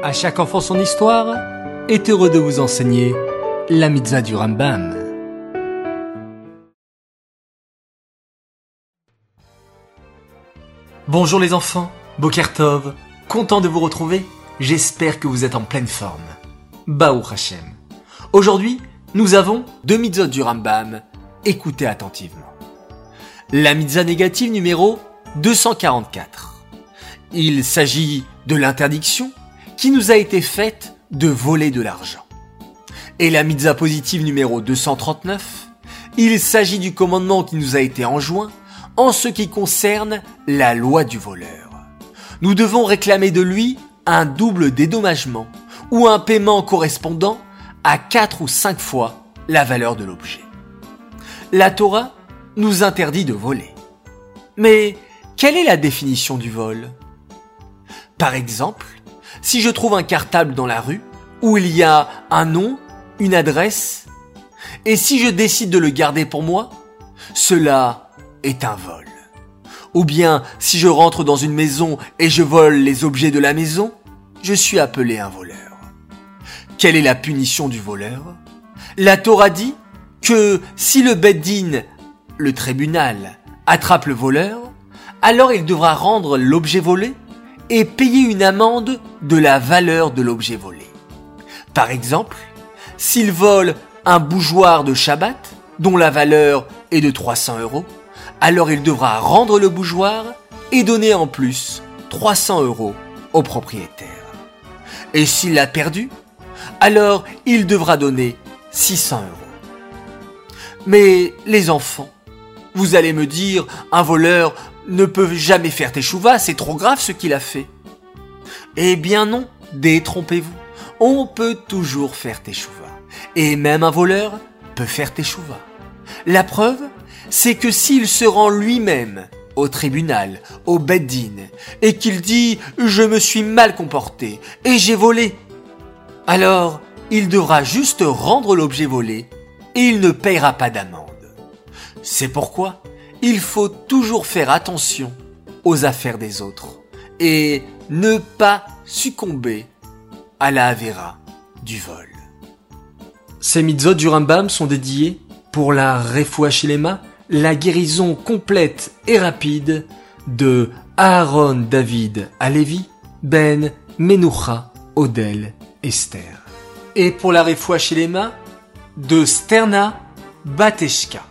À chaque enfant son histoire est heureux de vous enseigner la mitzvah du Rambam. Bonjour les enfants, Bokertov, content de vous retrouver, j'espère que vous êtes en pleine forme. Baou Hashem. Aujourd'hui, nous avons deux mitzvot du Rambam, écoutez attentivement. La mitzvah négative numéro 244. Il s'agit de l'interdiction qui nous a été faite de voler de l'argent. Et la mitzvah positive numéro 239, il s'agit du commandement qui nous a été enjoint en ce qui concerne la loi du voleur. Nous devons réclamer de lui un double dédommagement ou un paiement correspondant à 4 ou 5 fois la valeur de l'objet. La Torah nous interdit de voler. Mais quelle est la définition du vol? Par exemple, si je trouve un cartable dans la rue, où il y a un nom, une adresse, et si je décide de le garder pour moi, cela est un vol. Ou bien si je rentre dans une maison et je vole les objets de la maison, je suis appelé un voleur. Quelle est la punition du voleur? La Torah dit que si le Beddin, le tribunal, attrape le voleur, alors il devra rendre l'objet volé payer une amende de la valeur de l'objet volé. Par exemple, s'il vole un bougeoir de Shabbat, dont la valeur est de 300 euros, alors il devra rendre le bougeoir et donner en plus 300 euros au propriétaire. Et s'il l'a perdu, alors il devra donner 600 euros. Mais les enfants, vous allez me dire, un voleur ne peut jamais faire teshuva, c'est trop grave ce qu'il a fait. Eh bien non, détrompez-vous. On peut toujours faire teshuva. Et même un voleur peut faire teshuva. La preuve, c'est que s'il se rend lui-même au tribunal, au beddin, et qu'il dit je me suis mal comporté et j'ai volé, alors il devra juste rendre l'objet volé et il ne payera pas d'amende. C'est pourquoi il faut toujours faire attention aux affaires des autres et ne pas succomber à la avéra du vol. Ces mitzvot du Rambam sont dédiés pour la Refuachilema, la guérison complète et rapide de Aaron David Alevi, Ben Menucha Odel Esther. Et pour la Refuachilema de Sterna Bateshka.